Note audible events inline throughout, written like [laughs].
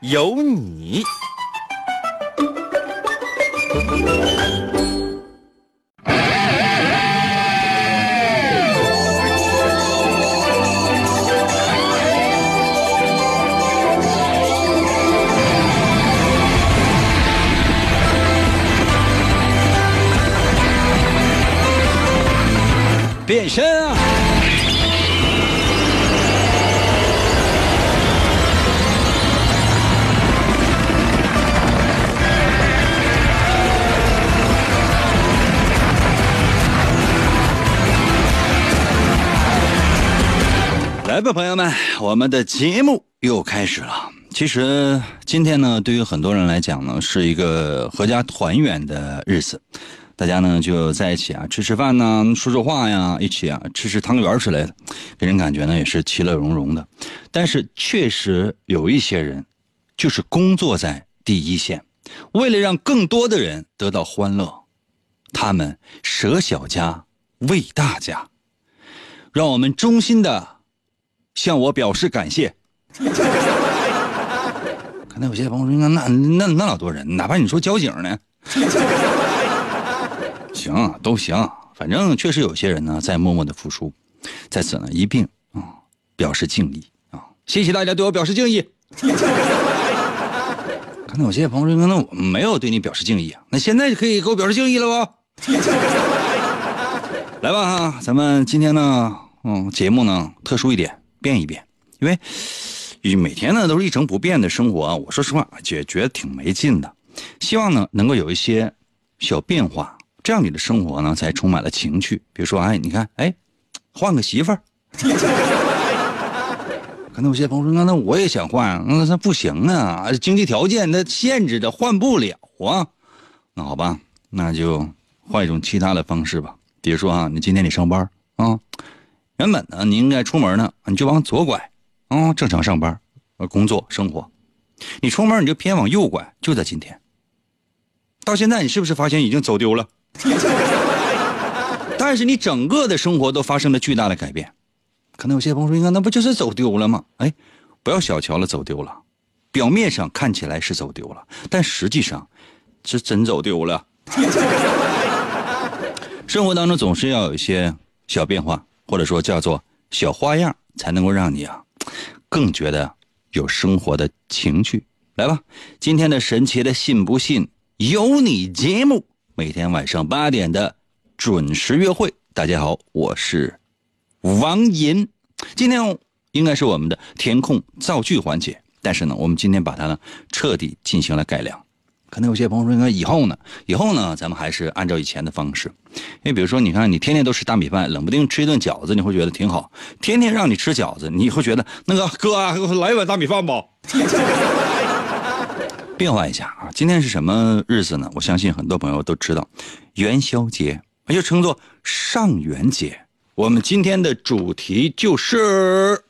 有你。来吧，朋友们，我们的节目又开始了。其实今天呢，对于很多人来讲呢，是一个合家团圆的日子。大家呢就在一起啊，吃吃饭呢，说说话呀，一起啊吃吃汤圆之类的，给人感觉呢也是其乐融融的。但是确实有一些人，就是工作在第一线，为了让更多的人得到欢乐，他们舍小家为大家。让我们衷心的向我表示感谢。[laughs] 可能有些朋友说，那那那老多人，哪怕你说交警呢？行，都行，反正确实有些人呢在默默的付出，在此呢一并啊表示敬意啊，谢谢大家对我表示敬意。[laughs] 可能有些朋友说，那我没有对你表示敬意啊，那现在就可以给我表示敬意了不？[laughs] 来吧，咱们今天呢，嗯，节目呢特殊一点，变一变，因为每天呢都是一成不变的生活，我说实话也觉得挺没劲的，希望呢能够有一些小变化。这样你的生活呢才充满了情趣。比如说，哎，你看，哎，换个媳妇儿。[laughs] 可能有些朋友说，那那我也想换，那那不行啊，经济条件那限制着，换不了啊。那好吧，那就换一种其他的方式吧。比如说啊，你今天你上班啊，原本呢你应该出门呢，你就往左拐啊，正常上班、工作、生活。你出门你就偏往右拐，就在今天。到现在你是不是发现已经走丢了？[laughs] 但是你整个的生活都发生了巨大的改变，可能有些朋友说：“应该那不就是走丢了吗？”哎，不要小瞧了走丢了，表面上看起来是走丢了，但实际上是真走丢了。[laughs] 生活当中总是要有一些小变化，或者说叫做小花样，才能够让你啊更觉得有生活的情趣。来吧，今天的神奇的信不信由你节目。每天晚上八点的准时约会，大家好，我是王银。今天应该是我们的填空造句环节，但是呢，我们今天把它呢彻底进行了改良。可能有些朋友说，那以后呢？以后呢？咱们还是按照以前的方式。因为比如说，你看，你天天都吃大米饭，冷不丁吃一顿饺子，你会觉得挺好。天天让你吃饺子，你会觉得那个哥给我来一碗大米饭吧。[laughs] 变化一下啊！今天是什么日子呢？我相信很多朋友都知道，元宵节，又称作上元节。我们今天的主题就是，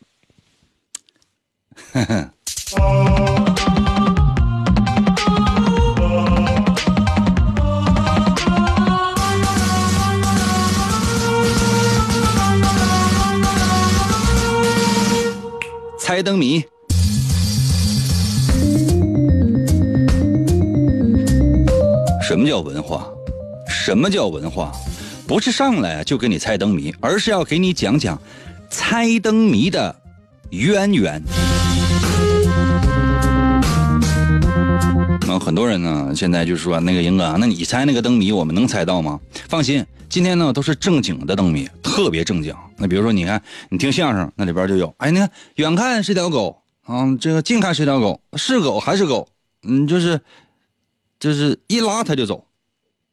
猜灯谜。什么叫文化？什么叫文化？不是上来就给你猜灯谜，而是要给你讲讲猜灯谜的渊源。那很多人呢，现在就是说那个英哥，那你猜那个灯谜，我们能猜到吗？放心，今天呢都是正经的灯谜，特别正经。那比如说，你看你听相声，那里边就有，哎，你看远看是条狗啊，这个近看是条狗，是狗还是狗？嗯，就是。就是一拉他就走，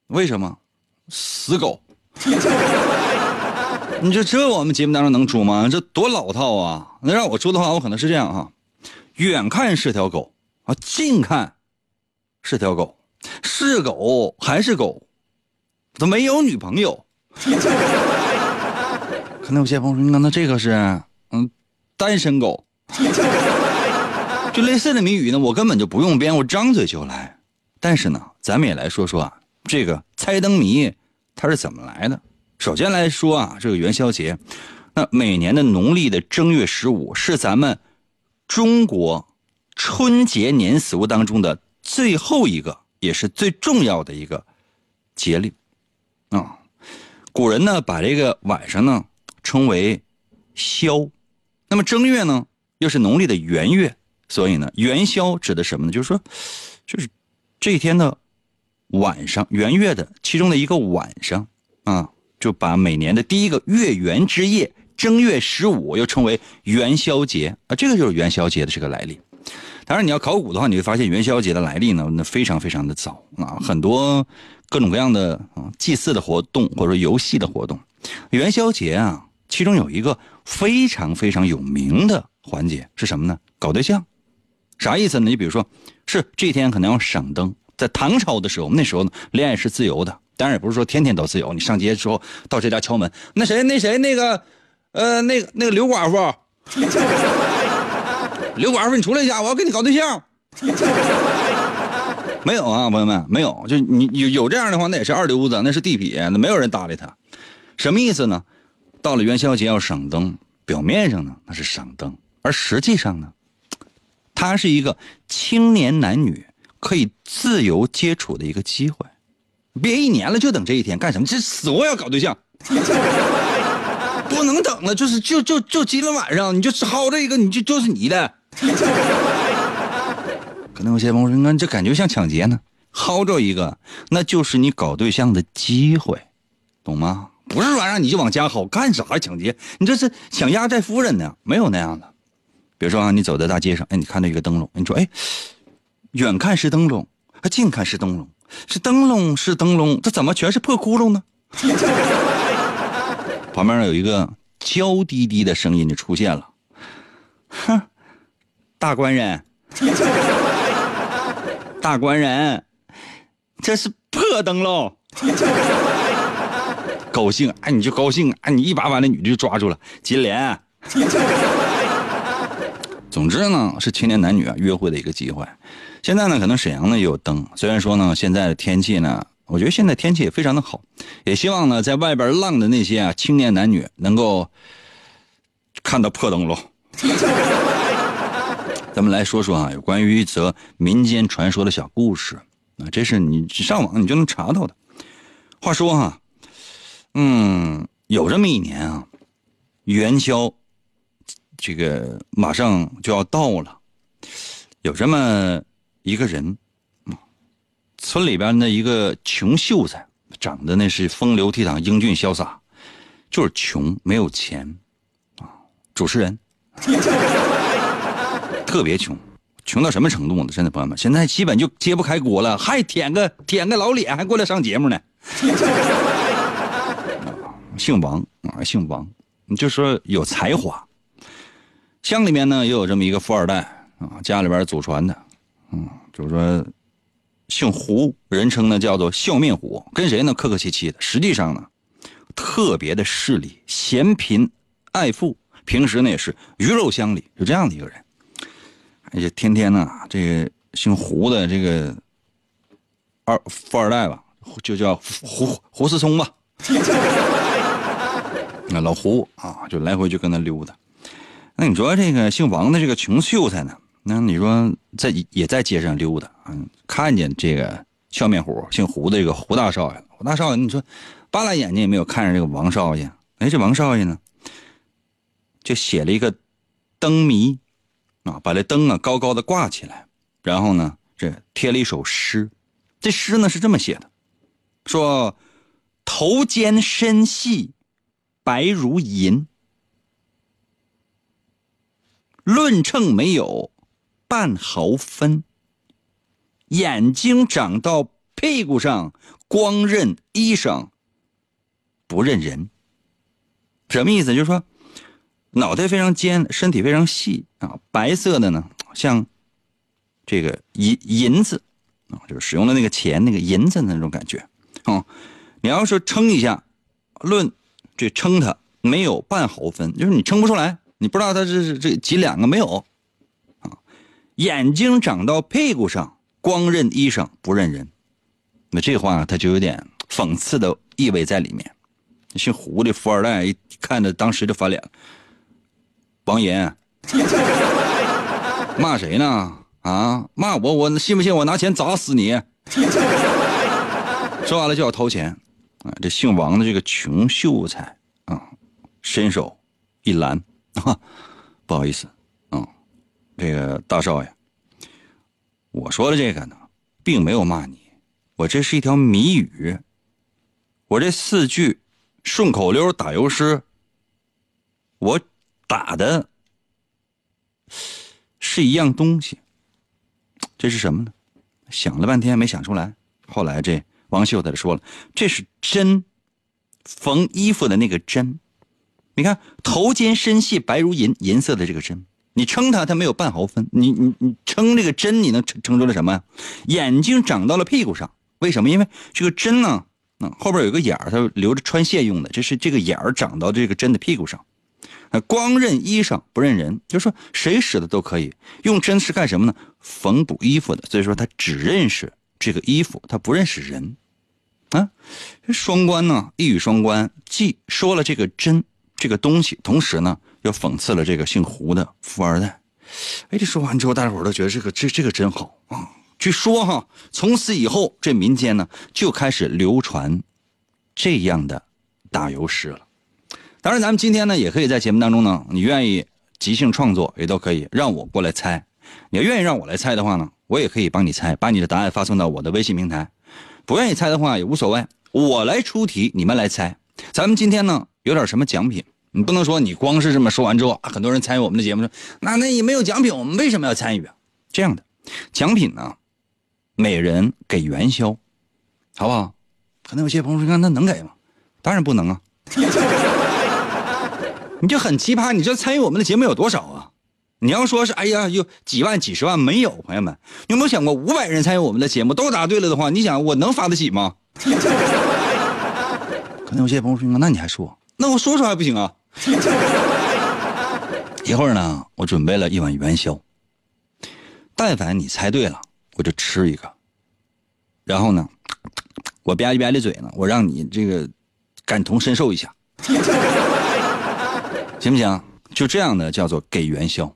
为什么？死狗！[laughs] 你说这我们节目当中能出吗？这多老套啊！那让我出的话，我可能是这样哈：远看是条狗，啊，近看是条狗，是狗还是狗，它没有女朋友。可能有些朋友说，那这个是嗯，单身狗。[laughs] 就类似的谜语呢，我根本就不用编，我张嘴就来。但是呢，咱们也来说说啊，这个猜灯谜它是怎么来的。首先来说啊，这个元宵节，那每年的农历的正月十五是咱们中国春节年俗当中的最后一个，也是最重要的一个节令啊。古人呢，把这个晚上呢称为宵，那么正月呢又是农历的元月，所以呢元宵指的什么呢？就是说，就是这一天的晚上，元月的其中的一个晚上啊。就把每年的第一个月圆之夜，正月十五，又称为元宵节啊，这个就是元宵节的这个来历。当然，你要考古的话，你会发现元宵节的来历呢，那非常非常的早啊，很多各种各样的祭祀的活动或者游戏的活动。元宵节啊，其中有一个非常非常有名的环节是什么呢？搞对象，啥意思呢？你比如说，是这天可能要赏灯，在唐朝的时候，那时候呢，恋爱是自由的。当然也不是说天天都自由，你上街之后到谁家敲门，那谁那谁那个，呃，那个那个刘寡妇，[laughs] 刘寡妇你出来一下，我要跟你搞对象。[laughs] 没有啊，朋友们，没有，就你有有这样的话，那也是二流子，那是地痞，那没有人搭理他。什么意思呢？到了元宵节要赏灯，表面上呢那是赏灯，而实际上呢，它是一个青年男女可以自由接触的一个机会。别一年了，就等这一天干什么？这死活要搞对象，[laughs] 不能等了。就是就就就今天晚上，你就薅这个，你就就是你的。可能有些朋友说：“那这感觉像抢劫呢。”薅着一个，那就是你搞对象的机会，懂吗？不是说让你就往家薅，干啥抢劫？你这是抢压寨夫人呢？没有那样的。比如说啊，你走在大街上，哎，你看到一个灯笼，你说：“哎，远看是灯笼，近看是灯笼。”是灯笼，是灯笼，这怎么全是破窟窿呢？[laughs] 旁边有一个娇滴滴的声音就出现了，哼，大官人，大官人，这是破灯笼，高兴哎，你就高兴哎，你一把把那女的就抓住了，金莲。[laughs] 总之呢，是青年男女啊约会的一个机会。现在呢，可能沈阳呢也有灯。虽然说呢，现在的天气呢，我觉得现在天气也非常的好。也希望呢，在外边浪的那些啊青年男女能够看到破灯笼。[laughs] 咱们来说说啊，有关于一则民间传说的小故事啊，这是你上网你就能查到的。话说哈，嗯，有这么一年啊，元宵这个马上就要到了，有这么。一个人，村里边的一个穷秀才，长得那是风流倜傥、英俊潇洒，就是穷，没有钱，啊，主持人，[laughs] 特别穷，穷到什么程度呢？真的朋友们，现在基本就揭不开锅了，还舔个舔个老脸，还过来上节目呢。姓王啊，姓王，你就说有才华。乡里面呢，也有这么一个富二代啊，家里边祖传的。嗯，就是说，姓胡，人称呢叫做笑面虎，跟谁呢客客气气的，实际上呢，特别的势利，嫌贫爱富，平时呢也是鱼肉乡里，就这样的一个人。而且天天呢，这个姓胡的这个二富二代吧，就叫胡胡思聪吧。那老胡啊，就来回就跟他溜达。那你说这个姓王的这个穷秀才呢？那你说在也在街上溜达，嗯，看见这个笑面虎，姓胡的这个胡大少爷，胡大少爷，你说扒拉眼睛也没有看着这个王少爷，哎，这王少爷呢，就写了一个灯谜，啊，把这灯啊高高的挂起来，然后呢，这贴了一首诗，这诗呢是这么写的，说头尖身细，白如银，论秤没有。半毫分，眼睛长到屁股上，光认衣裳，不认人。什么意思？就是说，脑袋非常尖，身体非常细啊，白色的呢，像这个银银子啊，就是使用的那个钱那个银子的那种感觉啊。你要是称一下，论这称它没有半毫分，就是你称不出来，你不知道它是这几两个没有啊。眼睛长到屁股上，光认衣裳不认人，那这话他就有点讽刺的意味在里面。姓胡的富二代一看着当时就翻脸了，王岩。[laughs] 骂谁呢？啊，骂我，我信不信我拿钱砸死你？说完了就要掏钱，啊，这姓王的这个穷秀才啊，伸手一拦，啊，不好意思，啊，这个大少爷，我说的这个呢，并没有骂你，我这是一条谜语，我这四句顺口溜打油诗，我打的。是一样东西，这是什么呢？想了半天没想出来。后来这王秀才就说了：“这是针，缝衣服的那个针。你看头尖身细白如银，银色的这个针，你称它，它没有半毫分。你你你称这个针，你能称称出来什么呀？眼睛长到了屁股上，为什么？因为这个针呢，嗯，后边有个眼儿，它留着穿线用的。这是这个眼儿长到这个针的屁股上。”光认衣裳不认人，就是说谁使的都可以用针是干什么呢？缝补衣服的，所以说他只认识这个衣服，他不认识人，啊，双关呢，一语双关，既说了这个针这个东西，同时呢又讽刺了这个姓胡的富二代。哎，这说完之后，大伙都觉得这个这这个真好啊。据说哈，从此以后这民间呢就开始流传这样的打油诗了。当然，咱们今天呢，也可以在节目当中呢，你愿意即兴创作也都可以，让我过来猜。你要愿意让我来猜的话呢，我也可以帮你猜，把你的答案发送到我的微信平台。不愿意猜的话也无所谓，我来出题，你们来猜。咱们今天呢，有点什么奖品？你不能说你光是这么说完之后，很多人参与我们的节目说，那那也没有奖品，我们为什么要参与啊？这样的奖品呢，每人给元宵，好不好？可能有些朋友说，那能给吗？当然不能啊。[laughs] 你就很奇葩，你这参与我们的节目有多少啊？你要说是，哎呀，有几万、几十万没有？朋友们，有没有想过，五百人参与我们的节目都答对了的话，你想我能发得起吗？[laughs] 可能有些朋友说，那你还说，那我说说还不行啊？[laughs] 一会儿呢，我准备了一碗元宵，但凡你猜对了，我就吃一个，然后呢，我吧唧吧唧嘴呢，我让你这个感同身受一下。行不行？就这样的叫做给元宵，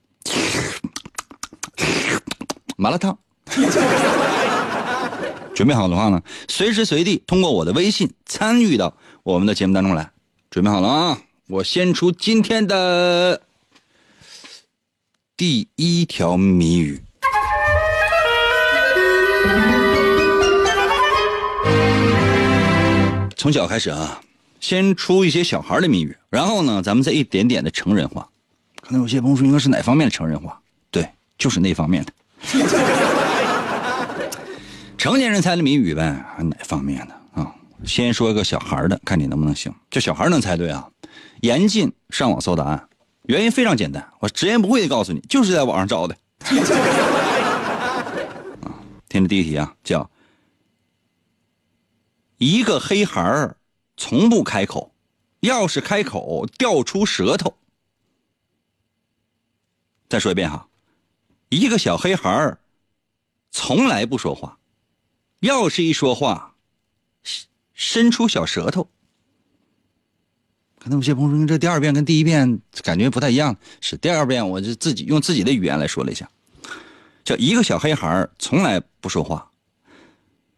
麻辣烫。[laughs] 准备好的话呢，随时随地通过我的微信参与到我们的节目当中来。准备好了啊！我先出今天的第一条谜语。从小开始啊。先出一些小孩的谜语，然后呢，咱们再一点点的成人化。可能有些朋友说，应该是哪方面的成人化？对，就是那方面的。[laughs] 成年人猜的谜语呗，哪方面的啊？先说一个小孩的，看你能不能行。这小孩能猜对啊？严禁上网搜答案，原因非常简单，我直言不讳的告诉你，就是在网上找的。[laughs] 啊，听着第一题啊，叫一个黑孩儿。从不开口，要是开口掉出舌头。再说一遍哈，一个小黑孩儿，从来不说话，要是一说话，伸出小舌头。可能有些朋友说，这第二遍跟第一遍感觉不太一样。是第二遍，我就自己用自己的语言来说了一下，叫一个小黑孩儿从来不说话，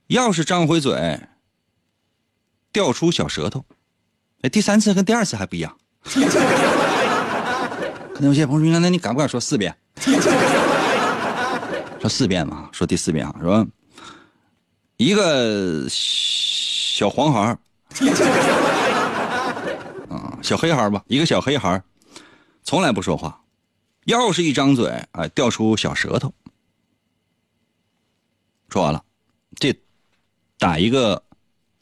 要是张回嘴。掉出小舌头，哎，第三次跟第二次还不一样。[laughs] 可能有些朋友说：“那你敢不敢说四遍？”说四遍嘛，说第四遍啊，说一个小黄孩 [laughs] 啊，小黑孩吧，一个小黑孩从来不说话，要是一张嘴，哎，掉出小舌头。说完了，这打一个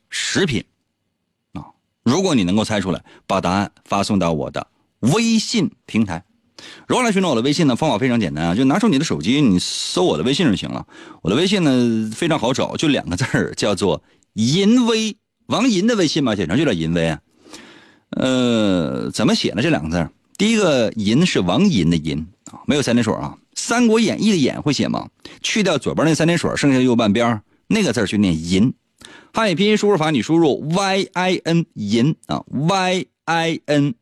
食品啊。如果你能够猜出来，把答案发送到我的微信平台。如何来寻找我的微信呢？方法非常简单啊，就拿出你的手机，你搜我的微信就行了。我的微信呢非常好找，就两个字儿，叫做“淫威”。王银的微信嘛，简称就叫“淫威”啊。呃，怎么写呢？这两个字第一个“银”是王银的“银”啊，没有三点水啊。《三国演义》的“演”会写吗？去掉左边那三点水，剩下右半边那个字就念“银”。汉语拼音输入法，你输入 y i n 银啊，y i n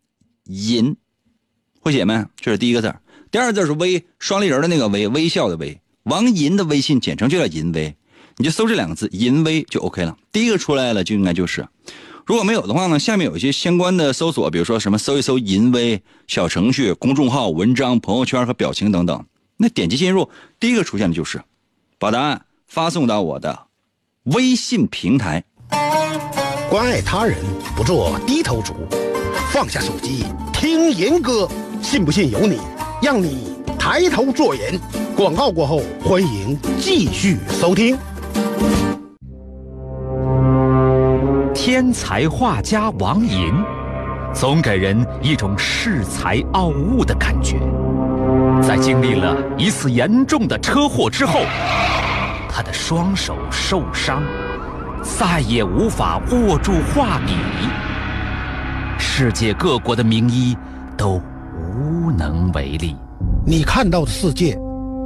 银，会写没？这是第一个字第二个字是微，双立人的那个微，微笑的微。王银的微信简称就叫银微，你就搜这两个字银微就 OK 了。第一个出来了就应该就是，如果没有的话呢，下面有一些相关的搜索，比如说什么搜一搜银微小程序、公众号、文章、朋友圈和表情等等。那点击进入，第一个出现的就是，把答案发送到我的。微信平台，关爱他人，不做低头族，放下手机听银歌，信不信由你，让你抬头做人。广告过后，欢迎继续收听。天才画家王寅，总给人一种恃才傲物的感觉。在经历了一次严重的车祸之后。他的双手受伤，再也无法握住画笔。世界各国的名医都无能为力。你看到的世界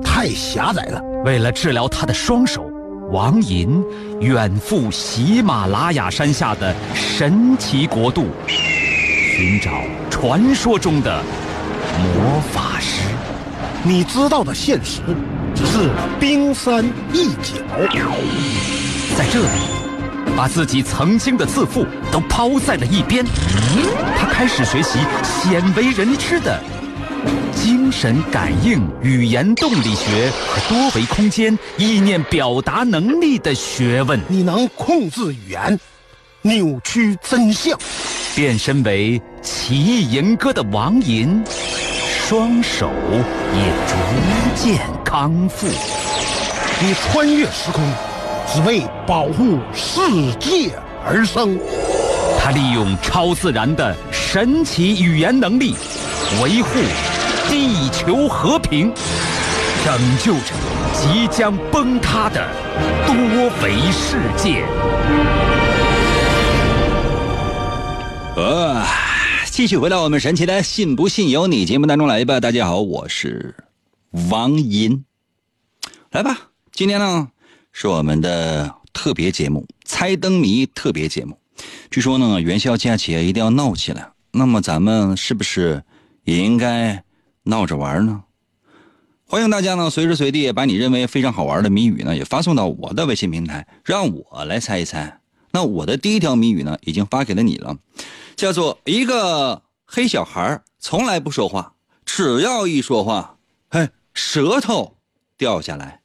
太狭窄了。为了治疗他的双手，王寅远赴喜马拉雅山下的神奇国度，寻找传说中的魔法师。你知道的现实。只是冰山一角，在这里，把自己曾经的自负都抛在了一边。他开始学习鲜为人知的精神感应、语言动力学和多维空间意念表达能力的学问。你能控制语言，扭曲真相，变身为奇异吟歌的王银。双手也逐渐康复。你穿越时空，只为保护世界而生。他利用超自然的神奇语言能力，维护地球和平，拯救着即将崩塌的多维世界。啊。继续回到我们神奇的“信不信由你”节目当中来吧。大家好，我是王银，来吧。今天呢是我们的特别节目——猜灯谜特别节目。据说呢元宵佳节一定要闹起来，那么咱们是不是也应该闹着玩呢？欢迎大家呢随时随地把你认为非常好玩的谜语呢也发送到我的微信平台，让我来猜一猜。那我的第一条谜语呢已经发给了你了。叫做一个黑小孩从来不说话，只要一说话，嘿，舌头掉下来。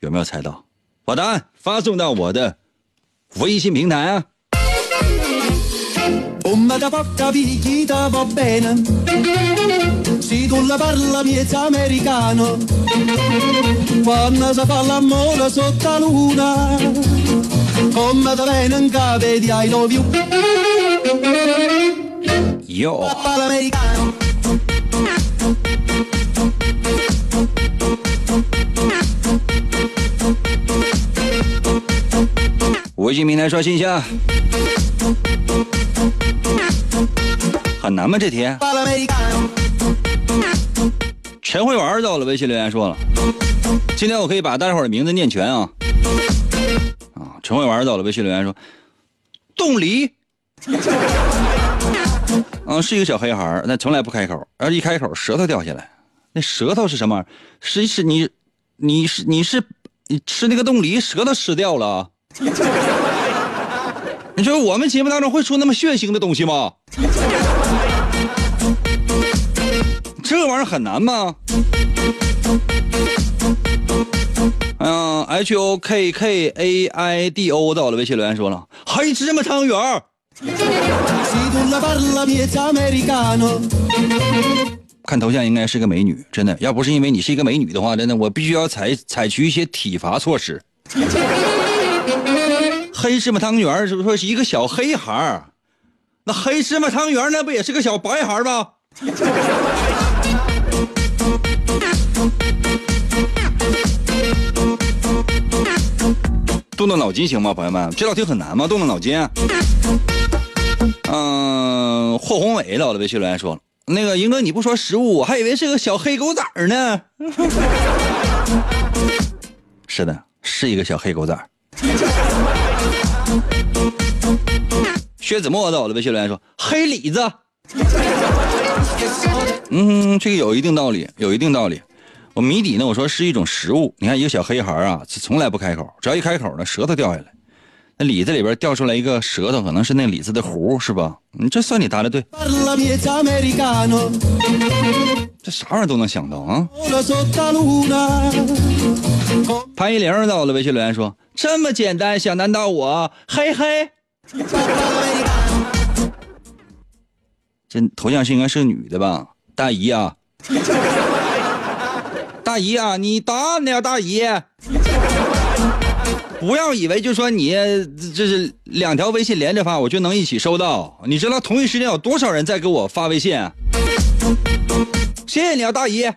有没有猜到？把答案发送到我的微信平台啊。哟！微信平台刷新一下，很难吗？这题？陈慧玩到了，微信留言说了，今天我可以把大家伙的名字念全啊！啊，陈慧玩到了，微信留言说，冻梨。嗯，[laughs] 是一个小黑孩儿，那从来不开口，而一开口舌头掉下来。那舌头是什么？是是你，你是你是你吃那个冻梨，舌头吃掉了。你说我们节目当中会出那么血腥的东西吗？[laughs] 这玩意儿很难吗？嗯，H O K K A I D O 到了，微信留言说了，黑芝麻汤圆儿。[laughs] 看头像应该是个美女，真的。要不是因为你是一个美女的话，真的我必须要采采取一些体罚措施。[laughs] 黑芝麻汤圆是不是说是一个小黑孩儿？那黑芝麻汤圆那不也是个小白孩吗？动动脑筋行吗，朋友们？这道题很难吗？动动脑筋。嗯，霍宏伟到了微信留言说：“那个英哥，你不说食物，我还以为是个小黑狗崽呢。[laughs] ”是的，是一个小黑狗崽。薛子墨到了微信留言说：“黑李子。”嗯，这个有一定道理，有一定道理。我谜底呢？我说是一种食物。你看一个小黑孩啊，从来不开口，只要一开口呢，舌头掉下来。那李子里边掉出来一个舌头，可能是那李子的核，是吧？你这算你答的对。这啥玩意儿都能想到啊！潘一玲到了微信留言说：“这么简单，想难倒我？嘿嘿。”这头像是应该是个女的吧？大姨啊。[laughs] 大姨啊，你答案呢？大姨，不要以为就说你这是两条微信连着发，我就能一起收到。你知道同一时间有多少人在给我发微信？谢谢你啊，大姨。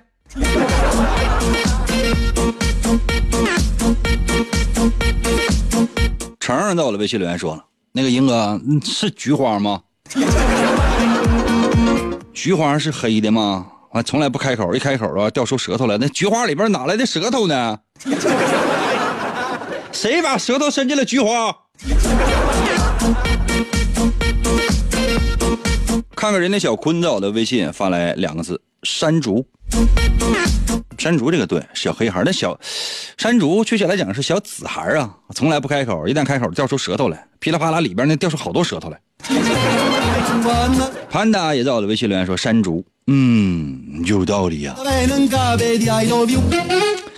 成在我的微信留言说了，那个英哥是菊花吗？菊花是黑的吗？啊，从来不开口，一开口啊掉出舌头来。那菊花里边哪来的舌头呢？[laughs] 谁把舌头伸进了菊花？看看人家小坤在我的微信发来两个字：山竹。山竹这个对，小黑孩那小山竹，确切来讲是小紫孩啊，从来不开口，一旦开口掉出舌头来，噼里啪啦里边那掉出好多舌头来。[laughs] 潘达也在我的微信留言说山竹。嗯，有道理呀。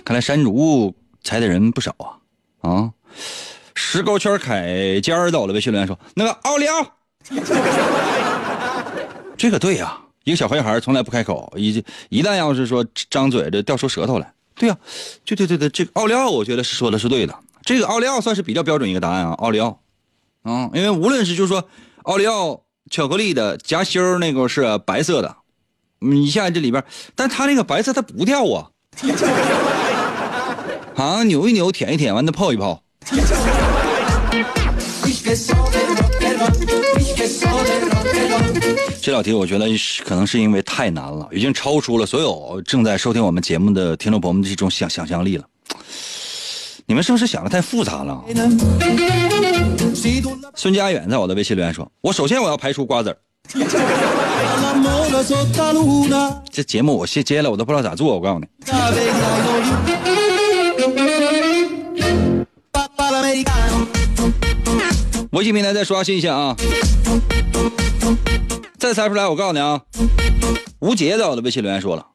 看来山竹猜的人不少啊啊！石膏圈凯尖儿到了微信留言说：“那个奥利奥，这个对呀，一个小黑孩从来不开口，一一旦要是说张嘴这掉出舌头来，对呀，对对对对，这个奥利奥我觉得是说的是对的，这个奥利奥算是比较标准一个答案啊，奥利奥，啊，因为无论是就是说奥利奥巧克力的夹心儿那个是白色的。”你下这里边，但它那个白色它不掉啊，[laughs] 啊，扭一扭，舔一舔，完了泡一泡。[laughs] 这道题我觉得可能是因为太难了，已经超出了所有正在收听我们节目的听众朋友们的这种想想象力了。你们是不是想的太复杂了？孙家远在我的微信留言说：“我首先我要排除瓜子儿。[laughs] ”这节目我接接了，我都不知道咋做。我告诉你，微信平台再刷新一下啊！再猜不出来，我告诉你啊！吴杰在我的微信留言说了：“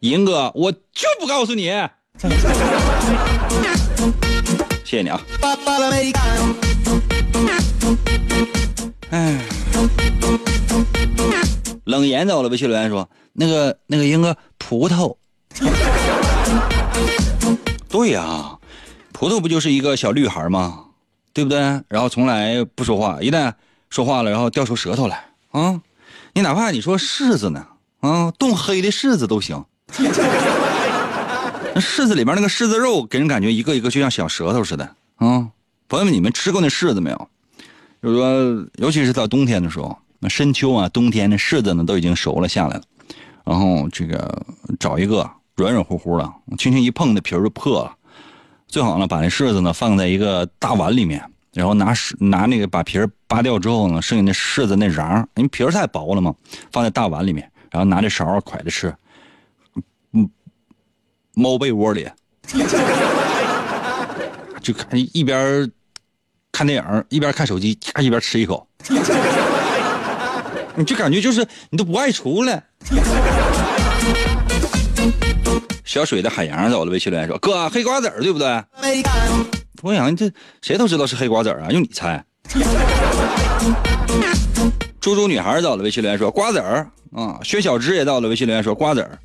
银哥，我就不告诉你。”谢谢你啊！哎。冷言走了，微信留言说：“那个那个英哥，葡萄。对呀，葡萄不就是一个小绿孩吗？对不对？然后从来不说话，一旦说话了，然后掉出舌头来啊！你哪怕你说柿子呢，啊，冻黑的柿子都行。那柿子里边那个柿子肉，给人感觉一个一个就像小舌头似的啊！朋友们，你们吃过那柿子没有？就是说，尤其是到冬天的时候。”那深秋啊，冬天的柿子呢都已经熟了下来了，然后这个找一个软软乎乎的，轻轻一碰，那皮儿就破了。最好呢，把那柿子呢放在一个大碗里面，然后拿拿那个把皮儿扒掉之后呢，剩下那柿子那瓤，因为皮儿太薄了嘛，放在大碗里面，然后拿着勺蒯着吃。嗯，猫被窝里，[laughs] 就看一边看电影一边看手机，一边吃一口。[laughs] 你就感觉就是你都不爱出来。小水的海洋走了，微信留言说：“哥，黑瓜子儿对不对？”我想这谁都知道是黑瓜子儿啊，用你猜。[laughs] 猪猪女孩到了，微信留言说：“瓜子儿啊。”薛小芝也到了，微信留言说：“瓜子儿。”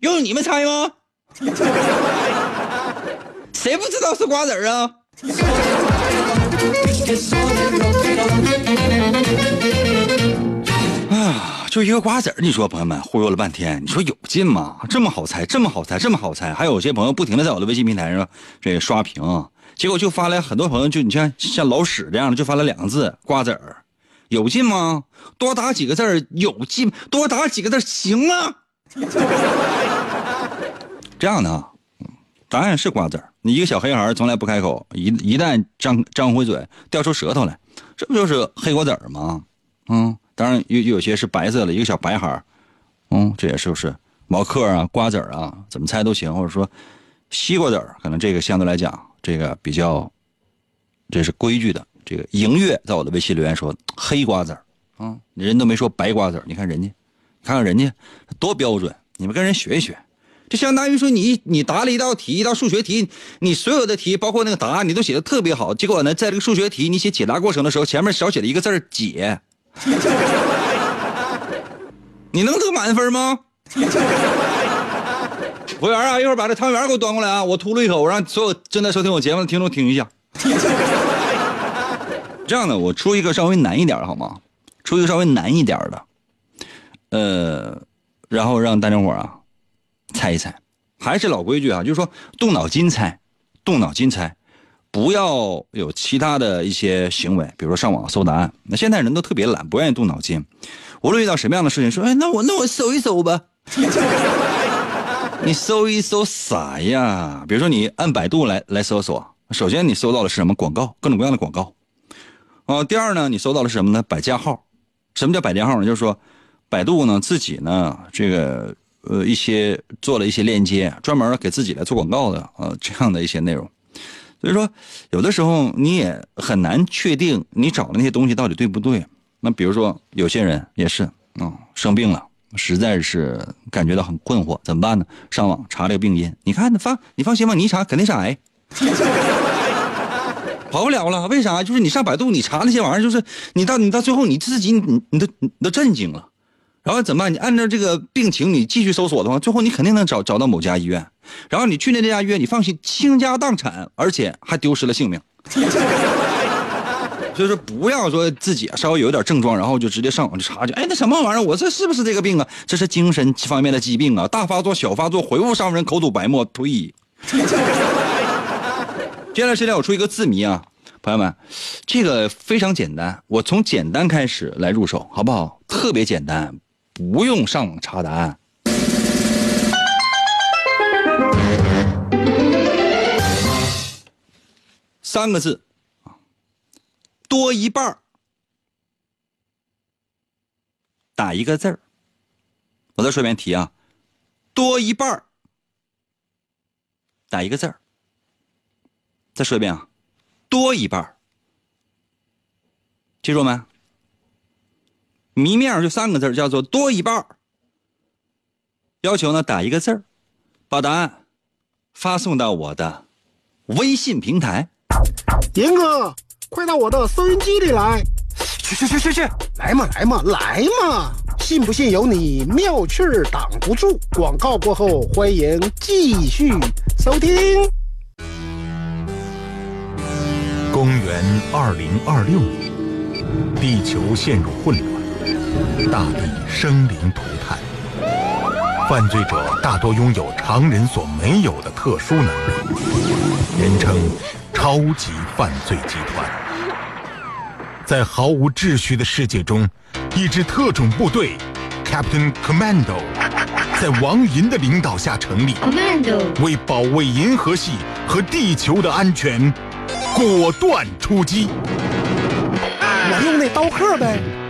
用你们猜吗？[laughs] 谁不知道是瓜子儿啊？就一个瓜子儿，你说朋友们忽悠了半天，你说有劲吗？这么好猜，这么好猜，这么好猜，还有些朋友不停的在我的微信平台上这个刷屏，结果就发来很多朋友就你像像老史这样的，就发了两个字瓜子儿，有劲吗？多打几个字儿有劲，多打几个字行啊。[laughs] 这样的啊，答案是瓜子儿。你一个小黑孩从来不开口，一一旦张张回嘴，掉出舌头来，这不就是黑瓜子儿吗？嗯，当然有有些是白色的，一个小白孩儿，嗯，这也是不是毛嗑啊、瓜子儿啊，怎么猜都行，或者说西瓜子儿，可能这个相对来讲这个比较这是规矩的。这个迎月在我的微信留言说黑瓜子儿，啊，人都没说白瓜子儿，你看人家，看看人家多标准，你们跟人学一学。就相当于说你你答了一道题，一道数学题，你所有的题包括那个答案你都写的特别好，结果呢，在这个数学题你写解答过程的时候，前面少写了一个字儿解，[laughs] 你能得满分吗？[laughs] 服务员啊，一会儿把这汤圆给我端过来啊！我吐了一口，我让所有正在收听我节目的听众听一下。[laughs] 这样的，我出一个稍微难一点的好吗？出一个稍微难一点的，呃，然后让大家伙啊。猜一猜，还是老规矩啊，就是说动脑筋猜，动脑筋猜，不要有其他的一些行为，比如说上网搜答案。那现在人都特别懒，不愿意动脑筋。无论遇到什么样的事情，说哎，那我那我搜一搜吧。你搜一搜啥呀？比如说你按百度来来搜索，首先你搜到的是什么广告？各种各样的广告。啊，第二呢，你搜到的是什么呢？百家号。什么叫百家号呢？就是说，百度呢自己呢这个。呃，一些做了一些链接，专门给自己来做广告的啊，这样的一些内容。所以说，有的时候你也很难确定你找的那些东西到底对不对。那比如说，有些人也是嗯，生病了，实在是感觉到很困惑，怎么办呢？上网查这个病因，你看，你放你放心吧，你一查肯定是癌，[laughs] 跑不了了。为啥？就是你上百度，你查那些玩意儿，就是你到你到最后你自己你你都你都震惊了。然后怎么办？你按照这个病情，你继续搜索的话，最后你肯定能找找到某家医院。然后你去那家医院，你放心，倾家荡产，而且还丢失了性命。所以说，不要说自己稍微有点症状，然后就直接上网去查去。哎，那什么玩意儿？我这是不是这个病啊？这是精神方面的疾病啊！大发作、小发作，回物伤人，口吐白沫，呸！[laughs] 接下来时间我出一个字谜啊，朋友们，这个非常简单，我从简单开始来入手，好不好？特别简单。不用上网查答案，三个字。啊，多一半打一个字儿。我再说一遍题啊，多一半打一个字儿。再说一遍啊，多一半记住没？谜面就三个字叫做多一半要求呢打一个字儿，把答案发送到我的微信平台。严哥，快到我的收音机里来！去去去去去！来嘛来嘛来嘛！信不信由你，妙趣儿挡不住。广告过后，欢迎继续收听。公元二零二六年，地球陷入混乱。大地生灵涂炭，犯罪者大多拥有常人所没有的特殊能力，人称“超级犯罪集团”。在毫无秩序的世界中，一支特种部队 Captain Commando 在王银的领导下成立，为保卫银河系和地球的安全，果断出击。我用那刀客呗。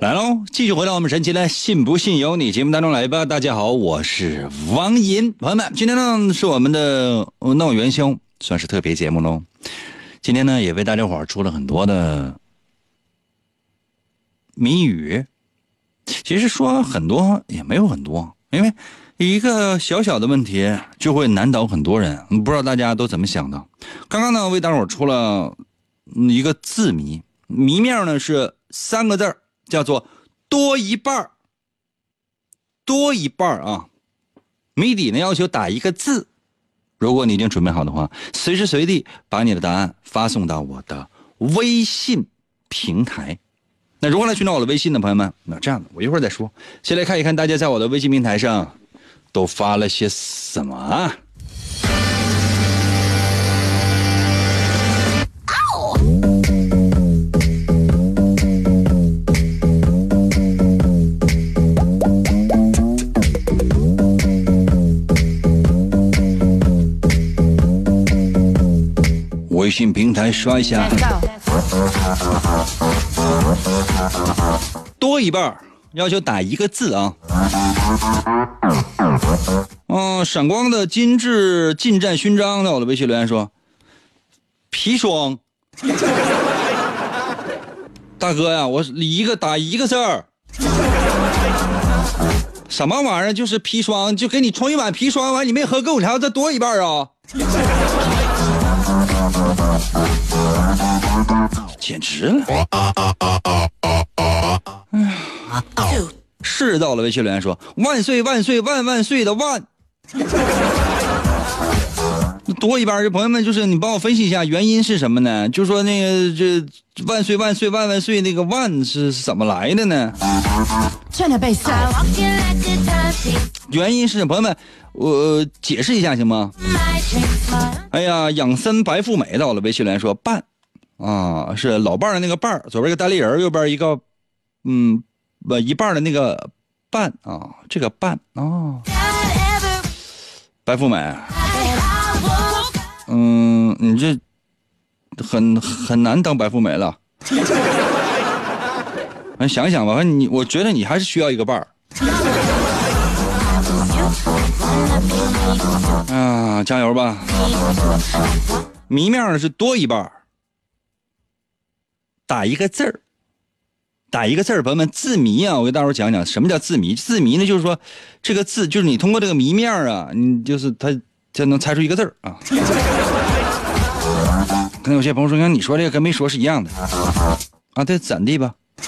来喽，继续回到我们神奇的“信不信由你”节目当中来吧。大家好，我是王银，朋友们，今天呢是我们的闹元宵，算是特别节目喽。今天呢也为大家伙出了很多的谜语，其实说很多也没有很多，因为一个小小的问题就会难倒很多人。不知道大家都怎么想的？刚刚呢，为大伙出了一个字谜，谜面呢是三个字儿，叫做多一半儿多一半儿啊。谜底呢要求打一个字。如果你已经准备好的话，随时随地把你的答案发送到我的微信平台。那如何来寻找我的微信呢，朋友们？那这样的，我一会儿再说。先来看一看大家在我的微信平台上都发了些什么啊？信平台刷一下，多一半要求打一个字啊。嗯，闪光的金质近战勋章在我的微信留言说：“砒霜。[laughs] ”大哥呀，我一个打一个字儿，什么玩意儿？就是砒霜，就给你冲一碗砒霜，完你没喝够，你还要再多一半啊？简直了！哎呀，是到了微信留言说万岁万岁万万岁的万，多一半儿，朋友们就是你帮我分析一下原因是什么呢？就说那个这万岁万岁万万岁那个万是怎么来的呢？原因是朋友们，我解释一下行吗？哎呀，养生白富美到了微信留言说半。啊，是老伴的那个伴，左边一个单立人，右边一个，嗯，不一半的那个半啊，这个半啊，白富美，嗯，你这很很难当白富美了。[laughs] 想想吧，反正你，我觉得你还是需要一个伴儿。啊，加油吧！谜面是多一半儿。打一个字儿，打一个字儿，朋友们，字谜啊！我给大伙讲讲什么叫字谜。字谜呢，就是说这个字，就是你通过这个谜面啊，你就是他才能猜出一个字儿啊。可能有些朋友说，你说这个跟没说是一样的啊？对，怎地吧？[laughs]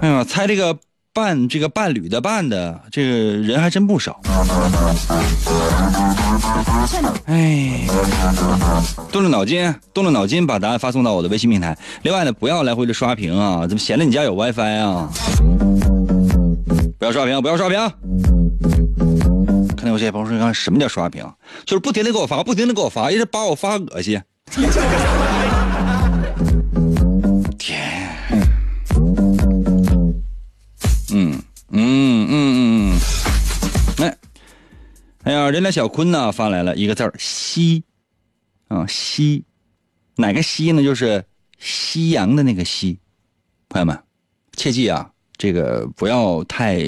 哎呀，猜这个。伴这个伴侣的伴的这个人还真不少。哎，动动脑筋，动动脑筋，把答案发送到我的微信平台。另外呢，不要来回的刷屏啊，怎么显得你家有 WiFi 啊？不要刷屏，不要刷屏。可能有些朋友说，看什么叫刷屏？就是不停的给我发，不停的给我发，一直把我发恶心。哎呀，人家小坤呢发来了一个字儿“夕”，啊夕，哪个夕呢？就是夕阳的那个夕。朋友们，切记啊，这个不要太，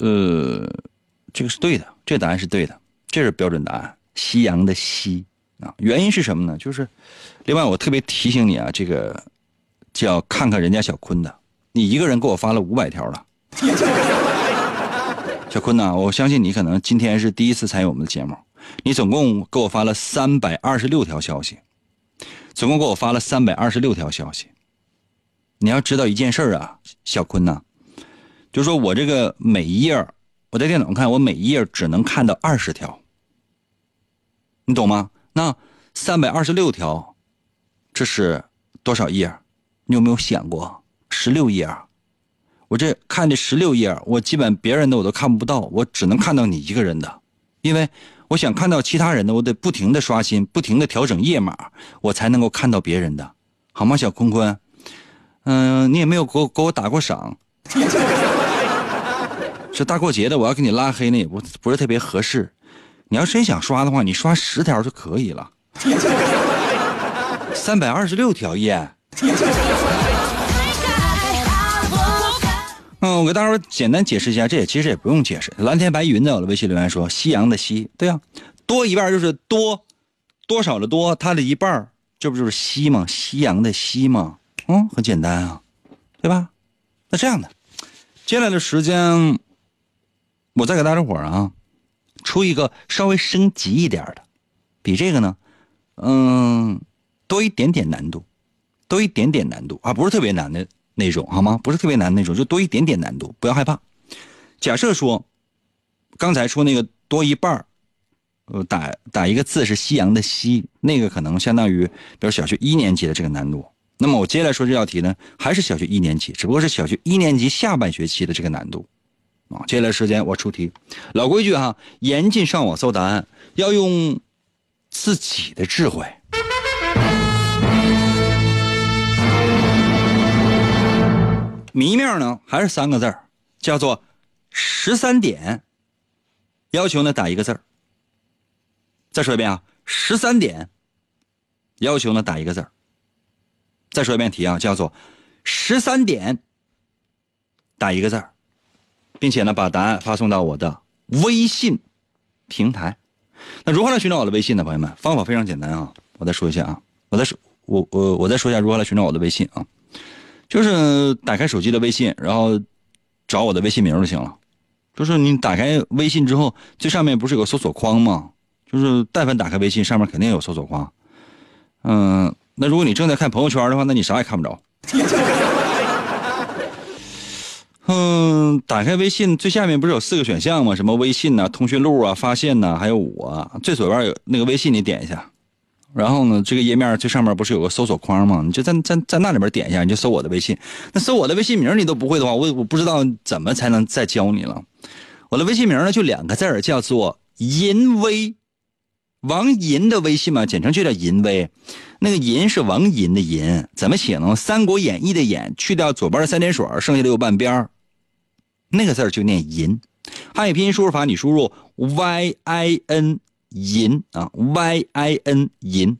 呃，这个是对的，这个答案是对的，这是标准答案。夕阳的夕啊，原因是什么呢？就是另外我特别提醒你啊，这个叫看看人家小坤的。你一个人给我发了五百条了，小坤呐，我相信你可能今天是第一次参与我们的节目。你总共给我发了三百二十六条消息，总共给我发了三百二十六条消息。你要知道一件事啊，小坤呐，就说我这个每一页，我在电脑上看，我每一页只能看到二十条，你懂吗？那三百二十六条，这是多少页？你有没有想过？十六页，我这看这十六页，我基本别人的我都看不到，我只能看到你一个人的，因为我想看到其他人的，我得不停的刷新，不停的调整页码，我才能够看到别人的，好吗，小坤坤？嗯，你也没有给我给我打过赏，这大过节的，我要给你拉黑呢，也不不是特别合适。你要真想刷的话，你刷十条就可以了，三百二十六条页。嗯，我给大伙简单解释一下，这也其实也不用解释。蓝天白云在我的微信留言说：“夕阳的夕，对呀，多一半就是多，多少的多，它的一半这不就是西吗？夕阳的夕吗？嗯，很简单啊，对吧？那这样的，接下来的时间，我再给大家伙儿啊，出一个稍微升级一点的，比这个呢，嗯，多一点点难度，多一点点难度啊，不是特别难的那种，好吗？不是特别难那种，就多一点点难度，不要害怕。假设说，刚才说那个多一半呃，打打一个字是夕阳的夕，那个可能相当于，比如小学一年级的这个难度。那么我接下来说这道题呢，还是小学一年级，只不过是小学一年级下半学期的这个难度，啊，接下来时间我出题，老规矩哈，严禁上网搜答案，要用自己的智慧。谜面呢还是三个字，叫做十三点，要求呢打一个字儿。再说一遍啊，十三点，要求呢打一个字儿。再说一遍题啊，叫做十三点，打一个字儿，并且呢把答案发送到我的微信平台。那如何来寻找我的微信呢？朋友们，方法非常简单啊！我再说一下啊，我再说我我我再说一下如何来寻找我的微信啊，就是打开手机的微信，然后找我的微信名就行了。就是你打开微信之后，最上面不是有个搜索框吗？就是但凡打开微信，上面肯定有搜索框。嗯。那如果你正在看朋友圈的话，那你啥也看不着。[laughs] 嗯，打开微信最下面不是有四个选项吗？什么微信呐、通讯录啊、发现呐，还有我。最左边有那个微信，你点一下。然后呢，这个页面最上面不是有个搜索框吗？你就在在在那里边点一下，你就搜我的微信。那搜我的微信名你都不会的话，我我不知道怎么才能再教你了。我的微信名呢就两个字儿，叫做淫威。王银的微信嘛，简称就叫淫威。那个银是王银的银，怎么写呢？《三国演义》的演，去掉左边的三点水，剩下的右半边那个字就念银。汉语拼音输入法，你输入 y i n 银啊，y i n 银。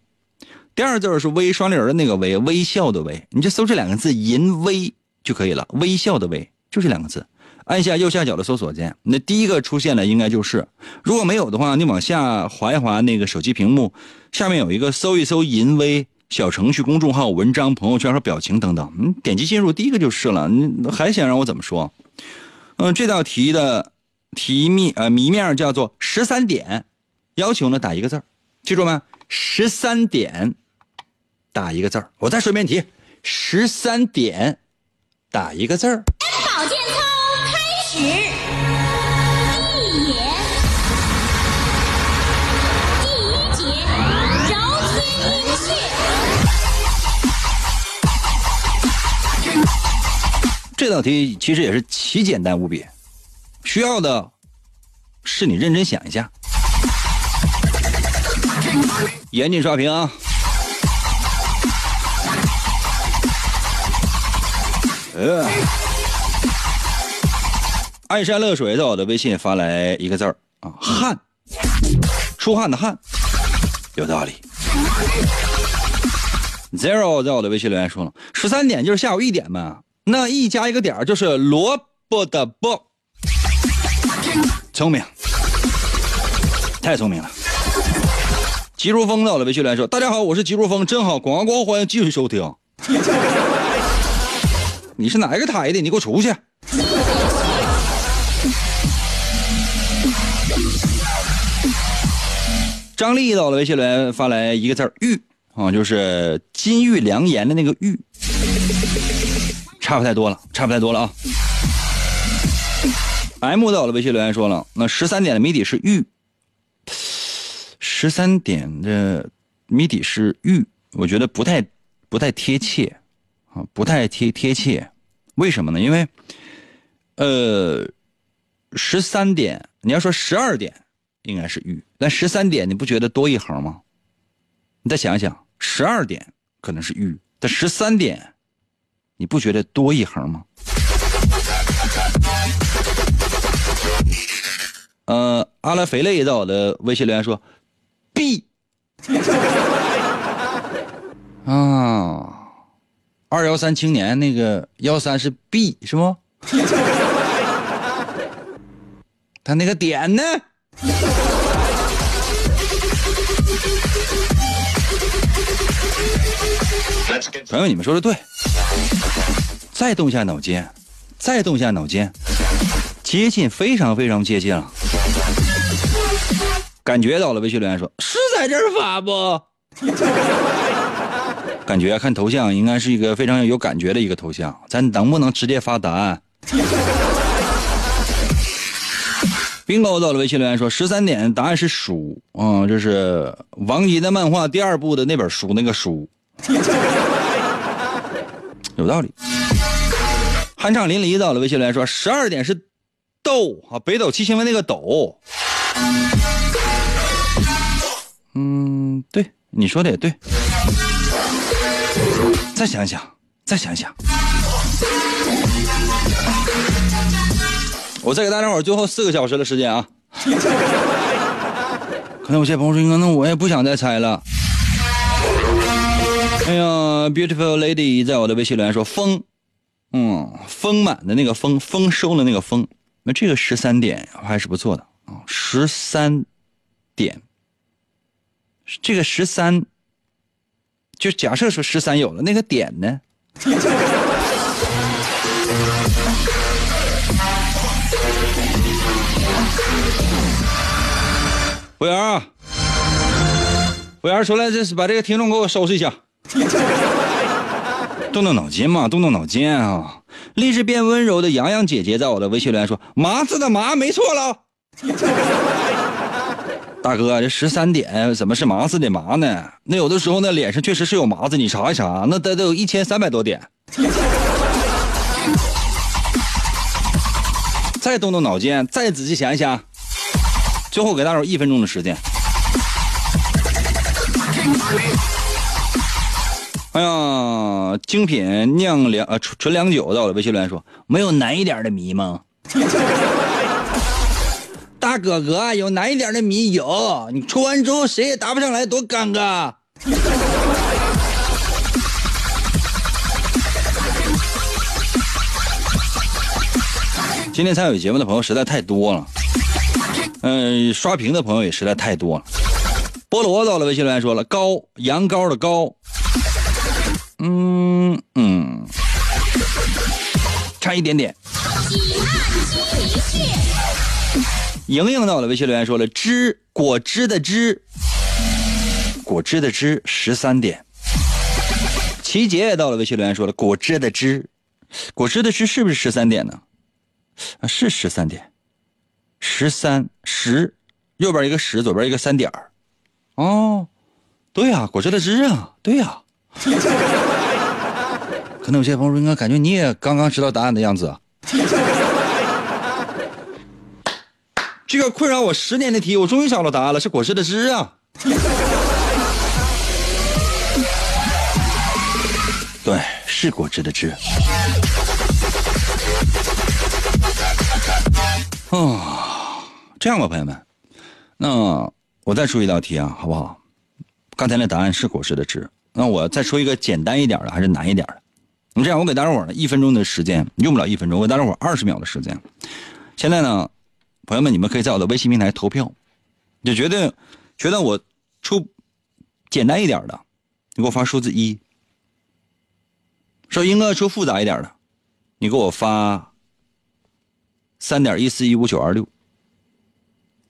第二字是微双立人的那个微，微笑的微，你就搜这两个字“淫微”就可以了。微笑的微，就这两个字。按下右下角的搜索键，那第一个出现的应该就是。如果没有的话，你往下滑一滑那个手机屏幕，下面有一个搜一搜“淫威”小程序、公众号、文章、朋友圈和表情等等，你点击进入，第一个就是了。你还想让我怎么说？嗯，这道题的题面呃谜面叫做十三点，要求呢打一个字记住吗？十三点打一个字我再说一遍题：十三点打一个字儿。保健操。第一节，第一节，揉天阴穴。这道题其实也是奇简单无比，需要的是你认真想一下，严禁刷屏啊！呃。爱山乐水在我的微信发来一个字儿啊，汗，出汗的汗，有道理。Zero 在我的微信留言说了，十三点就是下午一点嘛，那一加一个点就是萝卜的卜，聪明，太聪明了。吉如风在我的微信留言说，大家好，我是吉如风，真好，广告过后欢迎继续收听。[laughs] 你是哪个台的？你给我出去。张丽到了微信里发来一个字玉”啊，就是金玉良言的那个玉，差不太多了，差不太多了啊。M 到了微信留言说了，那十三点的谜底是玉，十三点的谜底是玉，我觉得不太不太贴切啊，不太贴贴切，为什么呢？因为，呃，十三点你要说十二点。应该是玉，但十三点你不觉得多一横吗？你再想想，十二点可能是玉，但十三点，你不觉得多一横吗？呃，阿拉肥类在我的微信留言说，B，啊，二幺三青年那个幺三是 B 是不？他那个点呢？朋友，你们说的对，再动下脑筋，再动下脑筋，接近，非常非常接近了。感觉到了，微信留言说是在这儿发不？[laughs] 感觉看头像应该是一个非常有感觉的一个头像，咱能不能直接发答案？[laughs] bingo 到了，微信留言说十三点，答案是书，嗯，就是王一的漫画第二部的那本书，那个书，[laughs] 有道理。酣畅淋漓到了，微信留言说十二点是斗啊，北斗七星的那个斗。嗯，对，你说的也对。再想想，再想想。我再给大家伙最后四个小时的时间啊。[laughs] 可能有些朋友说，那我也不想再猜了。哎呀，beautiful lady 在我的微信留言说丰，嗯，丰满的那个丰，丰收的那个丰。那这个十三点还是不错的啊，十三点。这个十三，就假设说十三有了，那个点呢？服务员啊，服务员出来，这是把这个听众给我收拾一下，动动脑筋嘛，动动脑筋啊！励志变温柔的洋洋姐姐在我的微信留言说：“麻子的麻没错了。”大哥，这十三点怎么是麻子的麻呢？那有的时候那脸上确实是有麻子，你查一查，那得得有一千三百多点。再动动脑筋，再仔细想一想，最后给大伙一分钟的时间。哎呀，精品酿粮呃纯纯良酒到了，微信留言说没有难一点的谜吗？大哥哥，有难一点的米有，你出完之后谁也答不上来，多尴尬。[laughs] 今天参与节目的朋友实在太多了，嗯，刷屏的朋友也实在太多了。菠萝到了，微信留言说了，高羊羔的羔，嗯嗯，差一点点。莹莹到了，微信留言说了：“汁果汁的汁，果汁的汁，十三点。”齐杰也到了，微信留言说了：“果汁的汁，果汁的汁是不是十三点呢？啊，是十三点，十三十，右边一个十，左边一个三点哦，对呀，果汁的汁啊，对呀。[laughs] 可能有些朋友说，应该感觉你也刚刚知道答案的样子啊。这个困扰我十年的题，我终于找到答案了，是果汁的汁啊！对，是果汁的汁。啊，这样吧，朋友们，那我再出一道题啊，好不好？刚才那答案是果汁的汁，那我再出一个简单一点的，还是难一点的？你这样，我给大家伙呢一分钟的时间，用不了一分钟，我给大家伙二十秒的时间。现在呢？朋友们，你们可以在我的微信平台投票，就觉得觉得我出简单一点的，你给我发数字一；说英哥出复杂一点的，你给我发三点一四一五九二六。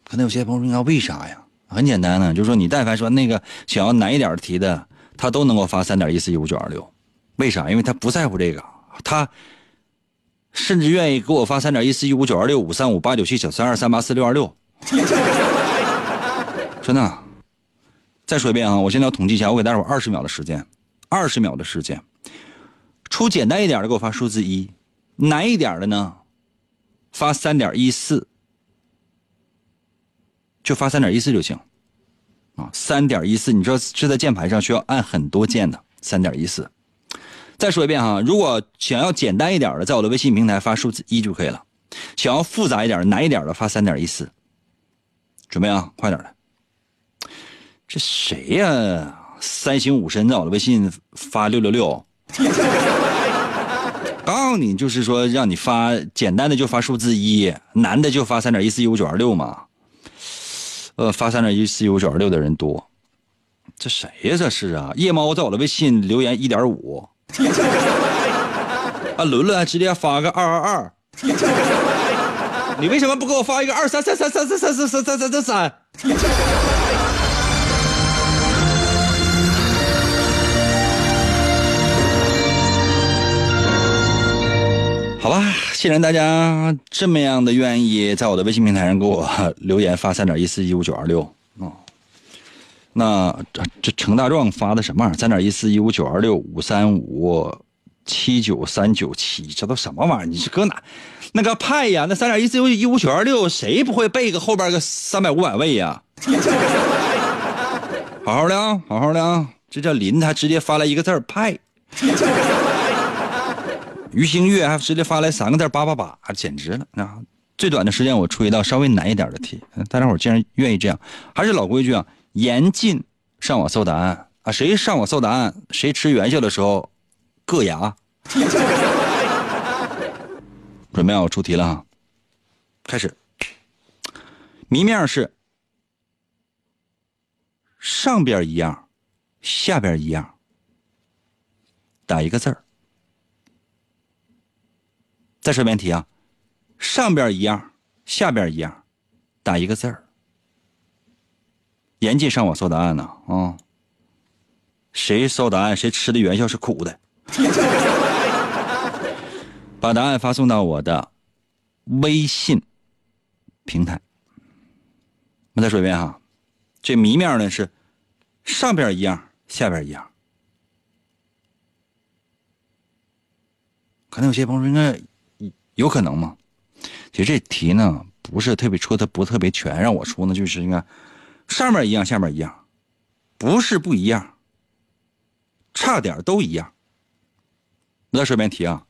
可能有些朋友说：“为啥呀？”很简单呢，就是说你但凡说那个想要难一点的题的，他都能够发三点一四一五九二六。为啥？因为他不在乎这个，他。甚至愿意给我发三点一四一五九二六五三五八九七九三二三八四六二六，[laughs] 真的。再说一遍啊，我现在要统计一下，我给大伙二十秒的时间，二十秒的时间，出简单一点的给我发数字一，难一点的呢，发三点一四，就发三点一四就行。啊，三点一四，你知道是在键盘上需要按很多键的，三点一四。再说一遍哈，如果想要简单一点的，在我的微信平台发数字一就可以了；想要复杂一点、难一点的，发三点一四。准备啊，快点的！这谁呀？三星武神在我的微信发六六六。[laughs] 告诉你，就是说让你发简单的就发数字一，难的就发三点一四一五九二六嘛。呃，发三点一四一五九二六的人多，这谁呀？这是啊！夜猫在我的微信留言一点五，[laughs] 啊，伦伦还直接发个二二二，[laughs] 你为什么不给我发一个二三三三三三三三三三三三三？[laughs] 好吧，既然大家这么样的愿意在我的微信平台上给我留言发三点一四一五九二六哦，那这这程大壮发的什么玩意儿？三点一四一五九二六五三五七九三九七，这都什么玩意儿？你是搁哪？那个派呀，那三点一四一五九二六，谁不会背个后边个三百五百位呀？[laughs] 好好的啊，好好的啊，这叫林，他直接发来一个字儿派。[laughs] 于星月还直接发来三个字八八八，简直了啊！最短的时间我出一道稍微难一点的题，大家伙竟然愿意这样。还是老规矩啊，严禁上网搜答案啊！谁上网搜答案，谁吃元宵的时候硌牙。[laughs] 准备好出题了哈，开始。谜面是上边一样，下边一样，打一个字儿。再说一遍题啊，上边一样，下边一样，打一个字儿。严禁上网搜答案呢啊！谁搜答案，谁吃的元宵是苦的。[laughs] 把答案发送到我的微信平台。我再说一遍哈，这谜面呢是上边一样，下边一样。可能有些朋友说应该。有可能吗？其实这题呢不是特别出的，不特别全。让我出呢，就是应该上面一样，下面一样，不是不一样，差点都一样。我再说一遍题啊，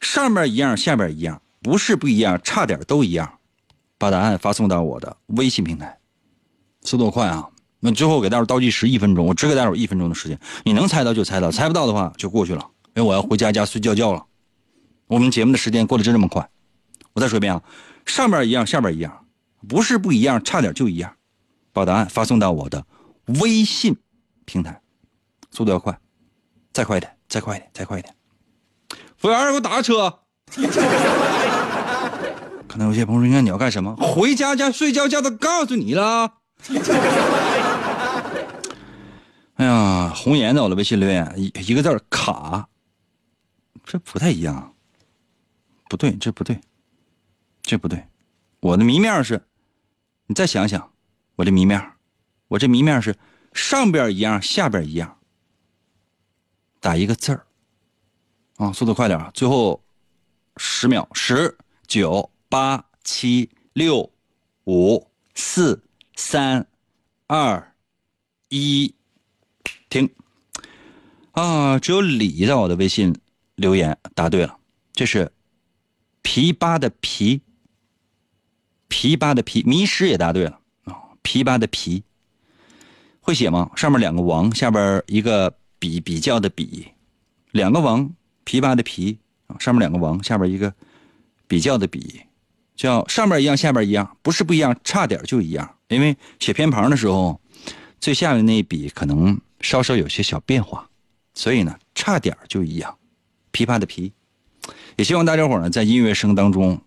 上面一样，下面一样，不是不一样，差点都一样。把答案发送到我的微信平台，速度快啊！那最后给大伙倒计时一分钟，我只给大伙一分钟的时间，你能猜到就猜到，猜不到的话就过去了，因为我要回家家睡觉觉了。我们节目的时间过得真这么快，我再说一遍啊，上面一样，下边一样，不是不一样，差点就一样。把答案发送到我的微信平台，速度要快，再快一点，再快一点，再快一点。服务员，给我打个车。[laughs] 可能有些朋友说，你要干什么？回家家睡觉觉都告诉你了。[laughs] 哎呀，红颜在我的微信留言一一个字卡，这不太一样。不对，这不对，这不对。我的谜面是，你再想想，我这谜面，我这谜面是上边一样，下边一样，打一个字儿。啊，速度快点啊！最后十秒，十、九、八、七、六、五、四、三、二、一，停。啊，只有李在我的微信留言答对了，这是。琵琶的琵，琵琶的琵，迷失也答对了！琵琶的琵，会写吗？上面两个王，下边一个比比较的比，两个王，琵琶的琵啊，上面两个王，下边一个比较的比，叫上面一样，下边一样，不是不一样，差点就一样。因为写偏旁的时候，最下面那一笔可能稍稍有些小变化，所以呢，差点就一样。琵琶的琵。也希望大家伙呢，在音乐声当中，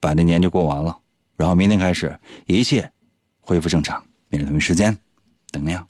把这年就过完了，然后明天开始，一切恢复正常。明天同一时间，等你啊。